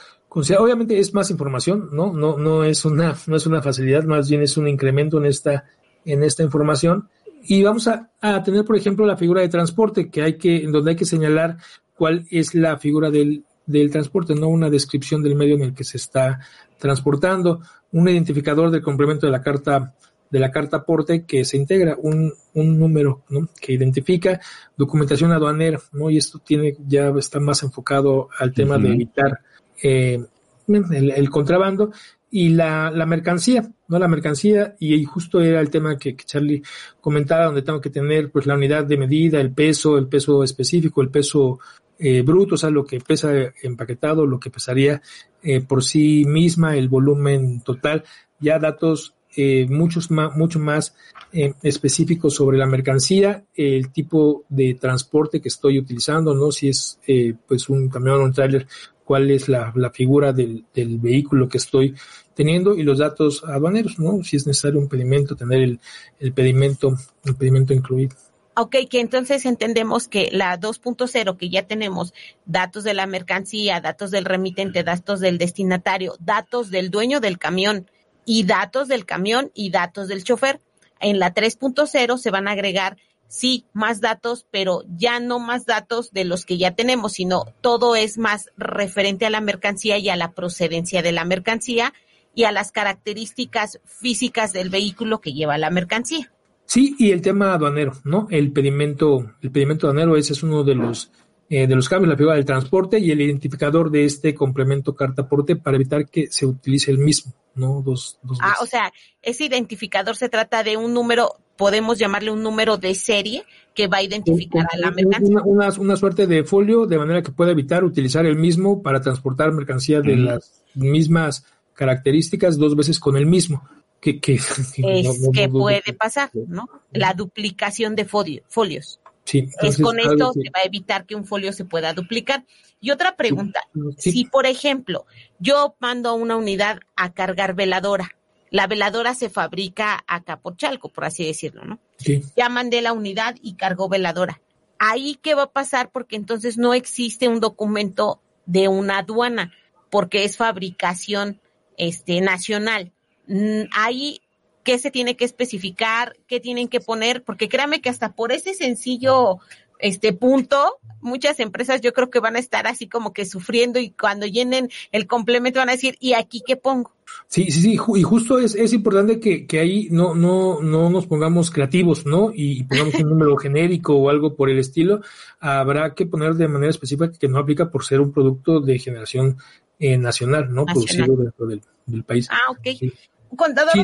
obviamente es más información, ¿no? No, no es una, no es una facilidad, más bien es un incremento en esta, en esta información. Y vamos a, a tener, por ejemplo, la figura de transporte, que hay que, en donde hay que señalar cuál es la figura del, del transporte, no una descripción del medio en el que se está transportando, un identificador del complemento de la carta de la carta aporte que se integra un, un número ¿no? que identifica documentación aduanera, ¿no? Y esto tiene, ya está más enfocado al tema de evitar eh, el, contrabando y la, la, mercancía, ¿no? La mercancía, y justo era el tema que, Charlie comentaba, donde tengo que tener pues la unidad de medida, el peso, el peso específico, el peso eh, bruto, o sea, lo que pesa empaquetado, lo que pesaría eh, por sí misma, el volumen total, ya datos eh, muchos más, mucho más eh, específicos sobre la mercancía, el tipo de transporte que estoy utilizando, ¿no? Si es eh, pues un camión o un tráiler cuál es la, figura del, vehículo que estoy teniendo y los datos aduaneros, ¿no? Si es necesario un pedimento, tener el, el pedimento, el pedimento incluido. Ok, que entonces entendemos que la 2.0 que ya tenemos datos de la mercancía, datos del remitente, datos del destinatario, datos del dueño del camión y datos del camión y datos del chofer. En la 3.0 se van a agregar sí, más datos, pero ya no más datos de los que ya tenemos, sino todo es más referente a la mercancía y a la procedencia de la mercancía y a las características físicas del vehículo que lleva la mercancía. Sí, y el tema aduanero, ¿no? El pedimento, el pedimento aduanero, ese es uno de los eh, de los cambios, la figura del transporte y el identificador de este complemento carta porte para evitar que se utilice el mismo, ¿no? Dos, dos ah, o sea, ese identificador se trata de un número podemos llamarle un número de serie que va a identificar a la mercancía. Una, una, suerte de folio de manera que pueda evitar utilizar el mismo para transportar mercancía de las mismas características dos veces con el mismo. Que, que, es que puede pasar, ¿no? La duplicación de folios. Sí, es con esto se va a evitar que un folio se pueda duplicar. Y otra pregunta, si por ejemplo yo mando una unidad a cargar veladora, la veladora se fabrica acá por Chalco, por así decirlo, ¿no? Sí. Ya mandé la unidad y cargó veladora. Ahí qué va a pasar porque entonces no existe un documento de una aduana porque es fabricación este nacional. Mm, ahí qué se tiene que especificar, qué tienen que poner, porque créame que hasta por ese sencillo este punto, muchas empresas yo creo que van a estar así como que sufriendo y cuando llenen el complemento van a decir, ¿y aquí qué pongo? Sí, sí, sí, y justo es, es importante que, que ahí no, no, no nos pongamos creativos, ¿no? Y, pongamos un número genérico o algo por el estilo. Habrá que poner de manera específica que no aplica por ser un producto de generación eh, nacional, ¿no? Producido dentro del, país. Ah, ok. Sí,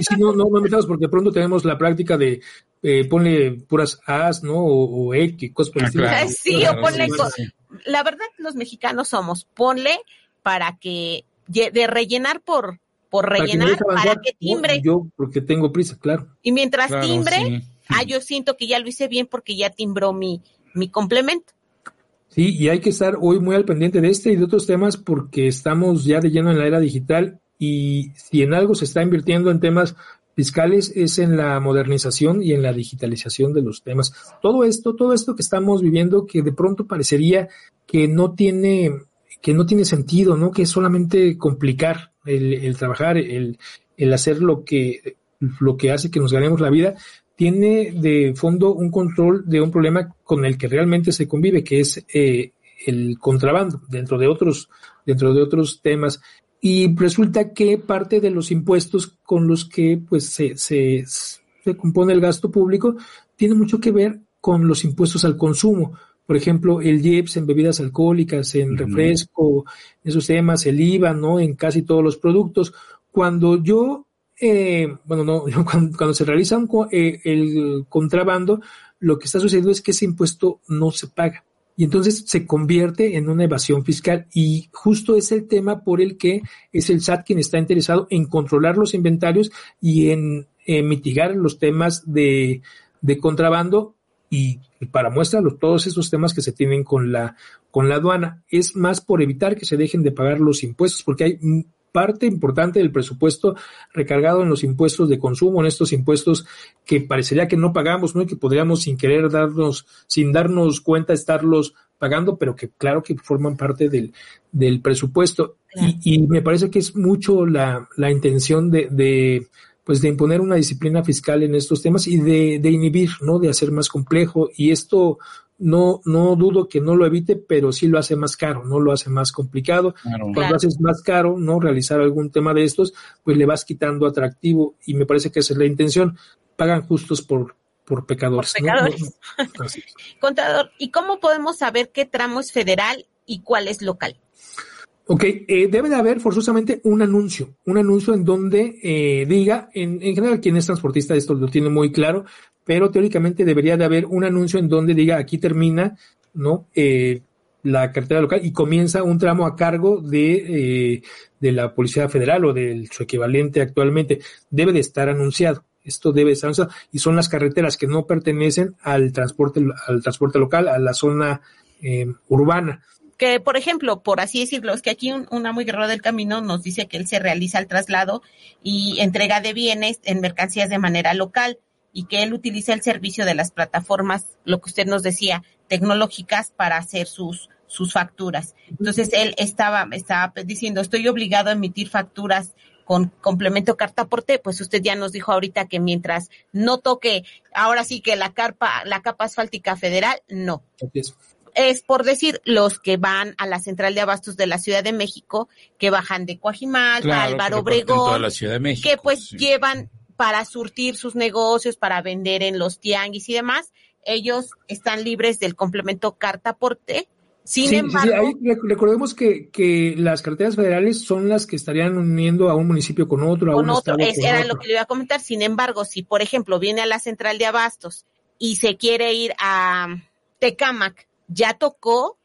sí, no, no, no metamos porque pronto tenemos la práctica de eh, ponle puras As, ¿no? O, o X, cosas por el ah, Sí, o ponle. La verdad, los mexicanos somos, ponle para que de rellenar por por rellenar para que, timbre. yo porque tengo prisa, claro. Y mientras timbre, ah, yo siento que ya lo hice bien porque ya timbró mi, mi complemento. Sí, y hay que estar hoy muy al pendiente de este y de otros temas porque estamos ya de lleno en la era digital y si en algo se está invirtiendo en temas fiscales es en la modernización y en la digitalización de los temas. Todo esto, todo esto que estamos viviendo que de pronto parecería que no tiene que no tiene sentido, ¿no? Que es solamente complicar el, trabajar, el, el, hacer lo que, lo que hace que nos ganemos la vida, tiene de fondo un control de un problema con el que realmente se convive, que es eh, el contrabando, dentro de otros, dentro de otros temas. Y resulta que parte de los impuestos con los que pues se, se, se compone el gasto público tiene mucho que ver con los impuestos al consumo por ejemplo, el IEPS en bebidas alcohólicas, en refresco, esos temas, el IVA, ¿no? En casi todos los productos. Cuando yo, eh, bueno, no, cuando, se realiza eh, el contrabando, lo que está sucediendo es que ese impuesto no se paga. Y entonces se convierte en una evasión fiscal. Y justo es el tema por el que es el SAT quien está interesado en controlar los inventarios y en mitigar los temas de, de contrabando y para muestra todos esos temas que se tienen con la, con la aduana. Es más por evitar que se dejen de pagar los impuestos, porque hay parte importante del presupuesto recargado en los impuestos de consumo, en estos impuestos que parecería que no pagamos, ¿no? Y que podríamos sin querer darnos, sin darnos cuenta, estarlos pagando, pero que claro que forman parte del, del presupuesto. Y, y, me parece que es mucho la, la intención de, de, pues de imponer una disciplina fiscal en estos temas y de, de inhibir, ¿no? De hacer más complejo. Y esto no, no dudo que no lo evite, pero sí lo hace más caro, no lo hace más complicado. Cuando haces más caro, ¿no? Realizar algún tema de estos, pues le vas quitando atractivo y me parece que esa es la intención. Pagan justos por, por pecadores. Por pecadores. Contador, ¿y cómo podemos saber qué tramo es federal y cuál es local? Ok, eh, debe de haber forzosamente un anuncio, un anuncio en donde eh, diga, en, en, general quien es transportista esto lo tiene muy claro, pero teóricamente debería de haber un anuncio en donde diga aquí termina, ¿no? Eh, la cartera local y comienza un tramo a cargo de, eh, de la Policía Federal o de su equivalente actualmente. Debe de estar anunciado. Esto debe estar anunciado. Y son las carreteras que no pertenecen al transporte, al transporte local, a la zona eh, urbana que, por ejemplo, por así decirlo, es que aquí un, una muy guerrero del camino nos dice que él se realiza el traslado y entrega de bienes en mercancías de manera local y que él utiliza el servicio de las plataformas, lo que usted nos decía, tecnológicas para hacer sus, sus facturas. Entonces él estaba, estaba diciendo, estoy obligado a emitir facturas con complemento carta aporte, pues usted ya nos dijo ahorita que mientras no toque, ahora sí que la capa, la capa asfáltica federal, no. Es. Por decir los que van a la central de abastos de la Ciudad de México, que bajan de Coajimalpa, Álvaro Obregón, que pues llevan para surtir sus negocios, para vender en los tianguis y demás, ellos están libres del complemento carta aporte. Sin embargo, recordemos que, que las carreteras federales son las que estarían uniendo a un municipio con otro. Con otro, era lo que le iba a comentar. Sin embargo, si por ejemplo viene a la central de abastos y se quiere ir a Tecámac, ya tocó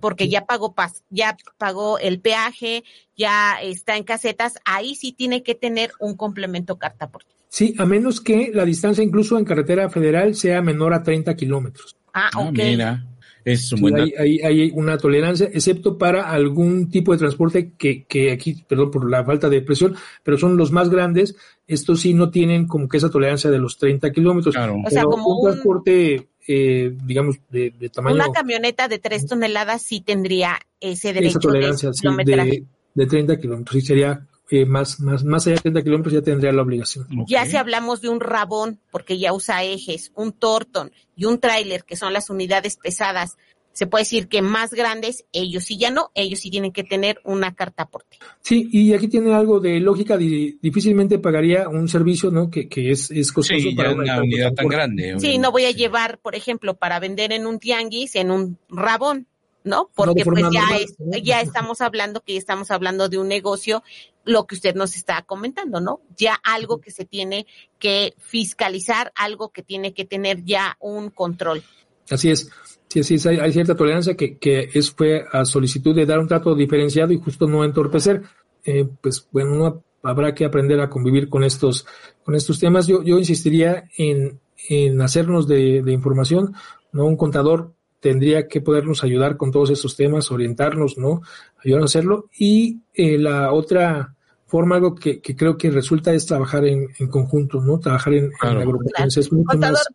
porque ya pagó ya pagó el peaje, ya está en casetas, ahí sí tiene que tener un complemento carta por Sí, a menos que la distancia incluso en carretera federal sea menor a 30 kilómetros. Ah, ah, ok. mira, es un buen hay, hay, una tolerancia, excepto para algún tipo de transporte que, que aquí, perdón por la falta de presión, pero son los más grandes, estos sí no tienen como que esa tolerancia de los 30 kilómetros. Claro. O sea, como un transporte eh, digamos, de, tamaño. Una camioneta de 3 toneladas sí tendría ese derecho tolerancia, de, de, 30 kilómetros. Sí, sería eh, más, más, más allá de 30 kilómetros ya tendría la obligación. Ya si hablamos de un rabón, porque ya usa ejes, un torton y un tráiler, que son las unidades pesadas se puede decir que más grandes, ellos sí ya no, ellos sí tienen que tener una carta aporte. Sí, y aquí tiene algo de lógica, difícilmente pagaría un servicio, ¿no? Que, que es, es costoso para una, unidad tan grande. Sí, no voy a llevar, por ejemplo, para vender en un tianguis, en un rabón. ¿No? Porque pues ya, es, ya estamos hablando que ya estamos hablando de un negocio, lo que usted nos está comentando, ¿no? Ya algo que se tiene que fiscalizar, algo que tiene que tener ya un control. Así es. Sí, sí, hay, hay cierta tolerancia que, que es, fue a solicitud de dar un trato diferenciado y justo no entorpecer. Eh, pues bueno, uno habrá que aprender a convivir con estos, con estos temas. Yo, yo insistiría en, en hacernos de, de información, ¿no? Un contador tendría que podernos ayudar con todos estos temas, orientarnos, ¿no? Ayudarnos a hacerlo. Y eh, la otra forma, algo que, que, creo que resulta es trabajar en, en conjunto, ¿no? Trabajar en, claro. en Es mucho Contador, más,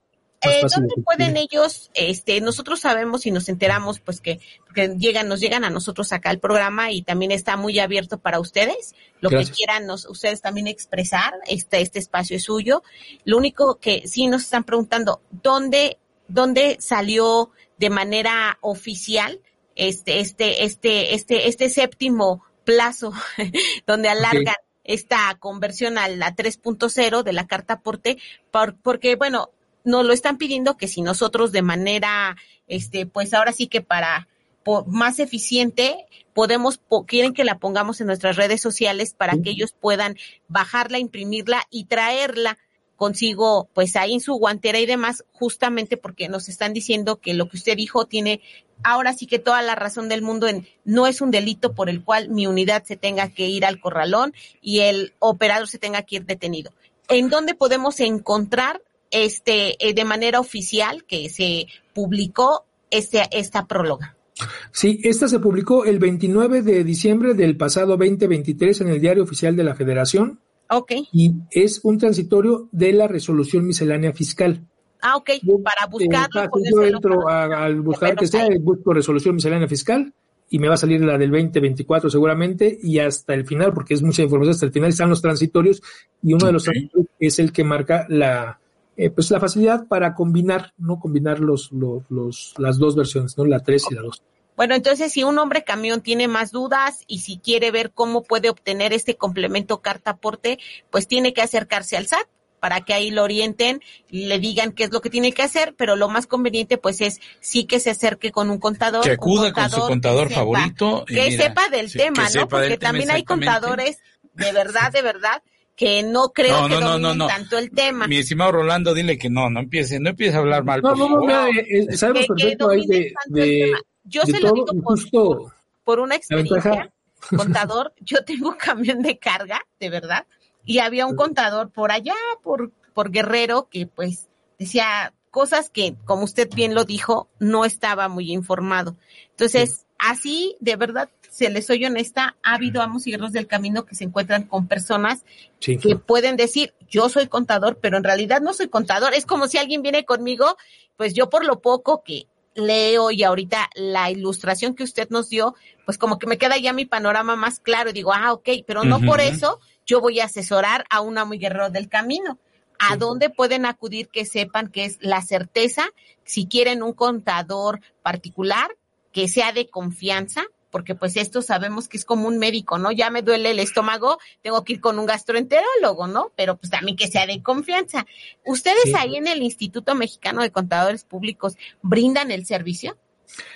eh, ¿Dónde pueden ellos, este, nosotros sabemos y nos enteramos, pues que, que, llegan, nos llegan a nosotros acá el programa y también está muy abierto para ustedes, lo Gracias. que quieran nos, ustedes también expresar, este, este espacio es suyo. Lo único que sí nos están preguntando, ¿dónde, dónde salió de manera oficial este, este, este, este, este séptimo plazo donde alargan okay. esta conversión a la 3.0 de la carta aporte, por, porque bueno, nos lo están pidiendo que si nosotros de manera, este, pues ahora sí que para por, más eficiente, podemos, po, quieren que la pongamos en nuestras redes sociales para que ellos puedan bajarla, imprimirla y traerla consigo, pues ahí en su guantera y demás, justamente porque nos están diciendo que lo que usted dijo tiene ahora sí que toda la razón del mundo en no es un delito por el cual mi unidad se tenga que ir al corralón y el operador se tenga que ir detenido. ¿En dónde podemos encontrar este eh, de manera oficial que se publicó este, esta próloga? Sí, esta se publicó el 29 de diciembre del pasado 2023 en el Diario Oficial de la Federación. Ok. Y es un transitorio de la resolución miscelánea fiscal. Ah, ok, para buscarlo. Eh, yo entro a, al buscar que sea, busco resolución miscelánea fiscal y me va a salir la del 2024 seguramente y hasta el final, porque es mucha información, hasta el final están los transitorios y uno okay. de los transitorios es el que marca la, eh, pues la facilidad para combinar, ¿no? Combinar los, los, los, las dos versiones, ¿no? La 3 y la 2. Bueno, entonces si un hombre camión tiene más dudas y si quiere ver cómo puede obtener este complemento carta aporte, pues tiene que acercarse al SAT para que ahí lo orienten, le digan qué es lo que tiene que hacer, pero lo más conveniente pues es sí que se acerque con un contador. Que acuda contador, con su contador que favorito. Sepa, que mira, sepa del sí, tema, ¿no? Porque también hay contadores de verdad, de verdad, que no creo no, que no, no, tanto el tema. Mi estimado Rolando, dile que no, no empiece, no empiece a hablar mal. No, por no, no, no, eh, sabemos que, perfecto que ahí de, de, Yo de se todo, lo digo por, justo por una experiencia, contador, yo tengo un camión de carga, de verdad, y había un contador por allá, por, por Guerrero, que pues decía cosas que, como usted bien lo dijo, no estaba muy informado. Entonces, sí. así, de verdad, se les soy honesta, ha habido amos y guerreros del camino que se encuentran con personas sí. que pueden decir, yo soy contador, pero en realidad no soy contador. Es como si alguien viene conmigo, pues yo por lo poco que leo y ahorita la ilustración que usted nos dio, pues como que me queda ya mi panorama más claro y digo, ah, ok, pero no uh -huh. por eso yo voy a asesorar a un amo y guerrero del camino. ¿A sí. dónde pueden acudir que sepan que es la certeza? Si quieren un contador particular, que sea de confianza, porque pues esto sabemos que es como un médico, ¿no? Ya me duele el estómago, tengo que ir con un gastroenterólogo, ¿no? Pero pues también que sea de confianza. ¿Ustedes sí. ahí en el Instituto Mexicano de Contadores Públicos brindan el servicio?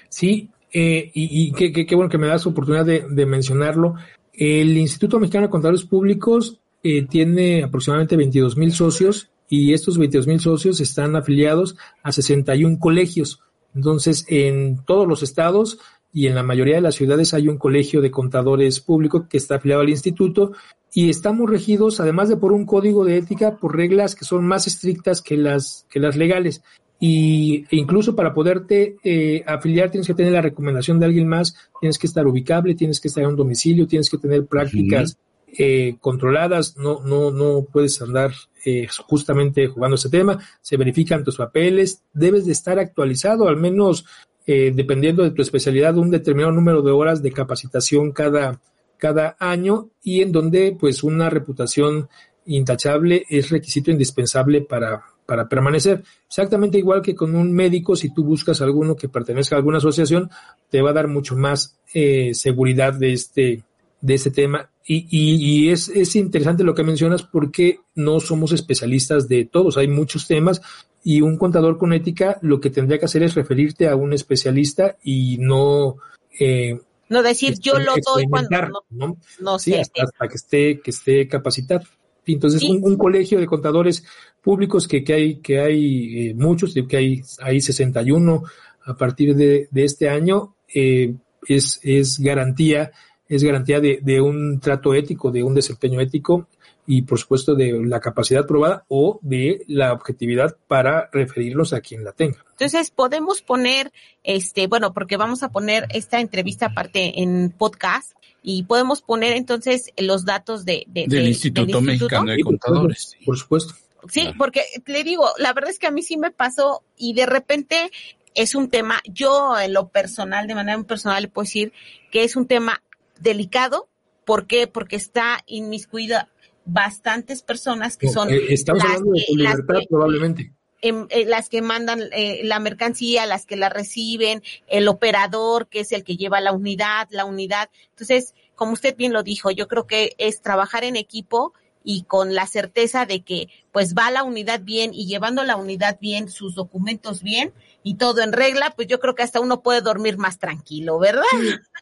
Sí, eh, y, y qué, qué, qué, bueno que me das oportunidad de, de, mencionarlo. El Instituto Mexicano de Contadores Públicos eh, tiene aproximadamente 22 mil socios y estos 22 mil socios están afiliados a 61 colegios. Entonces, en todos los estados y en la mayoría de las ciudades hay un colegio de contadores públicos que está afiliado al instituto y estamos regidos, además de por un código de ética, por reglas que son más estrictas que las, que las legales. Y e incluso para poderte eh, afiliar tienes que tener la recomendación de alguien más, tienes que estar ubicable, tienes que estar en un domicilio, tienes que tener prácticas eh, controladas, no, no, no puedes andar eh, justamente jugando ese tema, se verifican tus papeles, debes de estar actualizado al menos eh, dependiendo de tu especialidad, un determinado número de horas de capacitación cada, cada año y en donde pues una reputación intachable es requisito indispensable para, para permanecer. Exactamente igual que con un médico, si tú buscas alguno que pertenezca a alguna asociación, te va a dar mucho más eh, seguridad de este, de este tema. Y, y, es, es interesante lo que mencionas porque no somos especialistas de todos, hay muchos temas y un contador con ética lo que tendría que hacer es referirte a un especialista y no... Eh, no decir yo lo doy cuando no, no, sé. Hasta, que esté, que esté capacitado. Entonces, un, colegio de contadores públicos que, que hay, que hay eh, muchos, que hay, hay 61 a partir de, de este año, eh, es, es garantía, es garantía de, de un trato ético, de un desempeño ético y por supuesto de la capacidad probada o de la objetividad para referirlos a quien la tenga. Entonces podemos poner, este, bueno, porque vamos a poner esta entrevista aparte en podcast y podemos poner entonces los datos de, del, Instituto Mexicano de Contadores. Por supuesto. Sí, porque le digo, la verdad es que a mí sí me pasó y de repente es un tema, yo en lo personal, de manera personal, le puedo decir que es un tema delicado. ¿Por qué? Porque está inmiscuida bastantes personas que son... Eh, estamos hablando de libertad probablemente. En, eh, las que mandan eh, la mercancía, las que la reciben, el operador, que es el que lleva la unidad, la unidad. Entonces, como usted bien lo dijo, yo creo que es trabajar en equipo y con la certeza de que pues va la unidad bien y llevando la unidad bien, sus documentos bien y todo en regla, pues yo creo que hasta uno puede dormir más tranquilo, ¿verdad?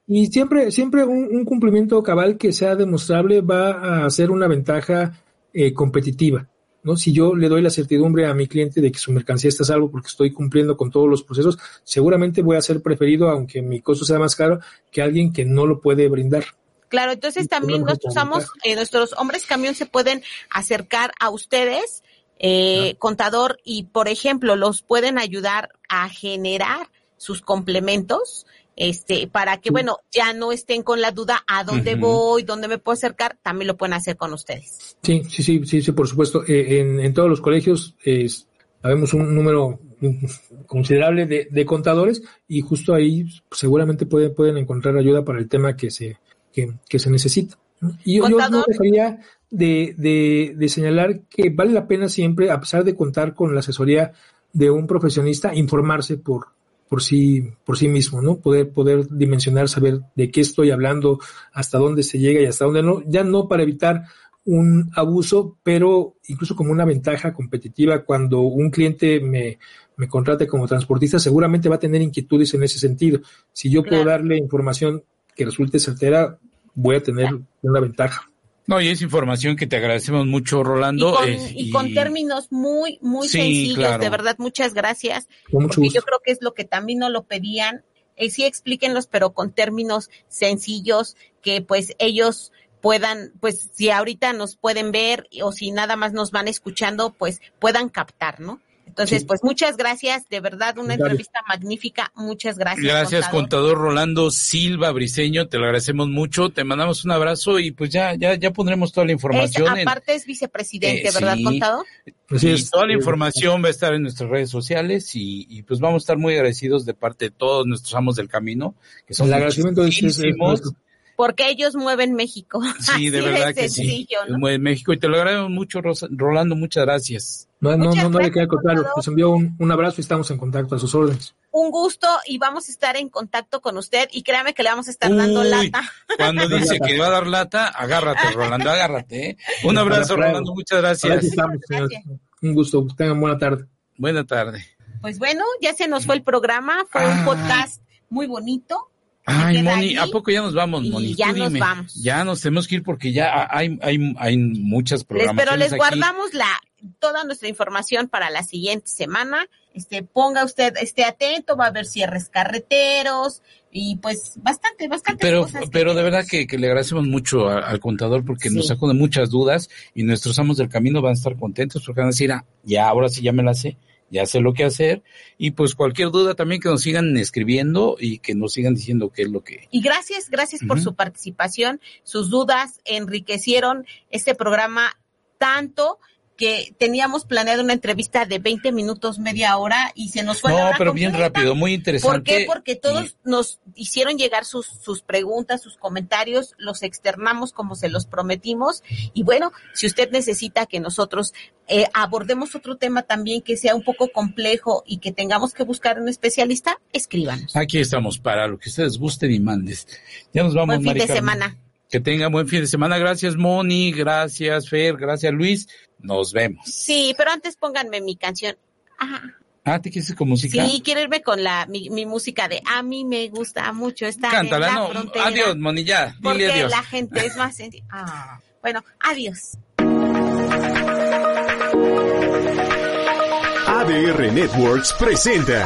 Y siempre, siempre un, cumplimiento cabal que sea demostrable va a ser una ventaja eh, competitiva. ¿no? Si yo le doy la certidumbre a mi cliente de que su mercancía está a salvo porque estoy cumpliendo con todos los procesos, seguramente voy a ser preferido, aunque mi costo sea más caro, que alguien que no lo puede brindar. Claro, entonces también nuestros, amos, eh, nuestros hombres camión se pueden acercar a ustedes, eh, contador, y por ejemplo, los pueden ayudar a generar sus complementos, este, para que, bueno, ya no estén con la duda a dónde voy, dónde me puedo acercar, también lo pueden hacer con ustedes. Sí, sí, sí, sí, sí por supuesto. Eh, en, en, todos los colegios eh, sabemos un número considerable de, de, contadores y justo ahí seguramente pueden, pueden encontrar ayuda para el tema que se, que, se necesita. Y yo, yo no dejaría de, de, de, señalar que vale la pena siempre, a pesar de contar con la asesoría de un profesionista, informarse por, por sí, por sí mismo, ¿no? Poder, poder dimensionar, saber de qué estoy hablando, hasta dónde se llega y hasta dónde no, ya no para evitar un abuso, pero incluso como una ventaja competitiva cuando un cliente me, me contrate como transportista, seguramente va a tener inquietudes en ese sentido. Si yo puedo darle información que resulte certera, voy a tener una ventaja. No, y es información que te agradecemos mucho, Rolando. Y con, términos muy, muy sencillos, de verdad, muchas gracias. porque yo creo que es lo que también no lo pedían. Eh, sí, explíquenlos, pero con términos sencillos, que pues ellos puedan, pues si ahorita nos pueden ver o si nada más nos van escuchando, pues puedan captar, ¿no? Entonces, pues muchas gracias, de verdad, una entrevista magnífica, muchas gracias. Gracias, contador. Rolando Silva Briseño, te lo agradecemos mucho, te mandamos un abrazo y pues ya, ya, ya pondremos toda la información. aparte es vicepresidente, eh, ¿verdad, contador? Pues toda la información va a estar en nuestras redes sociales y, y, pues vamos a estar muy agradecidos de parte de todos nuestros amos del camino, que son El agradecimiento porque ellos mueven México. Sí, de verdad que sí. Mueven México y te lo agradezco mucho, Rolando, muchas gracias. No, no, no, no le queda contrario. Les envío un, un, abrazo y estamos en contacto a sus órdenes. Un gusto y vamos a estar en contacto con usted y créame que le vamos a estar dando lata. Cuando dice que va a dar lata, agárrate, Rolando, agárrate. ¿eh? Un abrazo, Rolando, muchas gracias. Un gusto, tengan buena tarde. Buena tarde. Pues bueno, ya se nos fue el programa, fue un podcast muy bonito Ay, Moni, ¿a poco ya nos vamos, Moni? ya nos vamos. Ya nos tenemos que ir porque ya hay, hay, hay muchas programaciones Pero les guardamos la toda nuestra información para la siguiente semana. Este, ponga usted, esté atento, va a haber cierres carreteros y pues bastante, bastante. Pero, pero de verdad que, le agradecemos mucho al contador porque nos sacó de muchas dudas y nuestros amos del camino van a estar contentos porque van a decir, ah, ya, ahora sí ya me la sé ya sé lo que hacer y pues cualquier duda también que nos sigan escribiendo y que nos sigan diciendo qué es lo que. Y gracias, gracias por su participación, sus dudas enriquecieron este programa tanto que teníamos planeado una entrevista de 20 minutos, media hora y se nos fue. No, pero bien rápido, muy interesante. ¿Por qué? Porque todos nos hicieron llegar sus, sus preguntas, sus comentarios, los externamos como se los prometimos y bueno, si usted necesita que nosotros eh, abordemos otro tema también que sea un poco complejo y que tengamos que buscar un especialista, escríbanos. Aquí estamos para lo que ustedes gusten y mandes. Ya nos vamos. Buen fin de semana. Que tengan buen fin de semana. Gracias, Moni. Gracias, Fer. Gracias, Luis. Nos vemos. Sí, pero antes pónganme mi canción. Ajá. Ah, ¿te quieres con música? Sí, quiero irme con la mi, mi música de a mí me gusta mucho estar Cántala, en la no. frontera. Adiós, Moni, ya. Dile Porque adiós. la gente es más sencilla. Ah, bueno, adiós. ADR Networks presenta.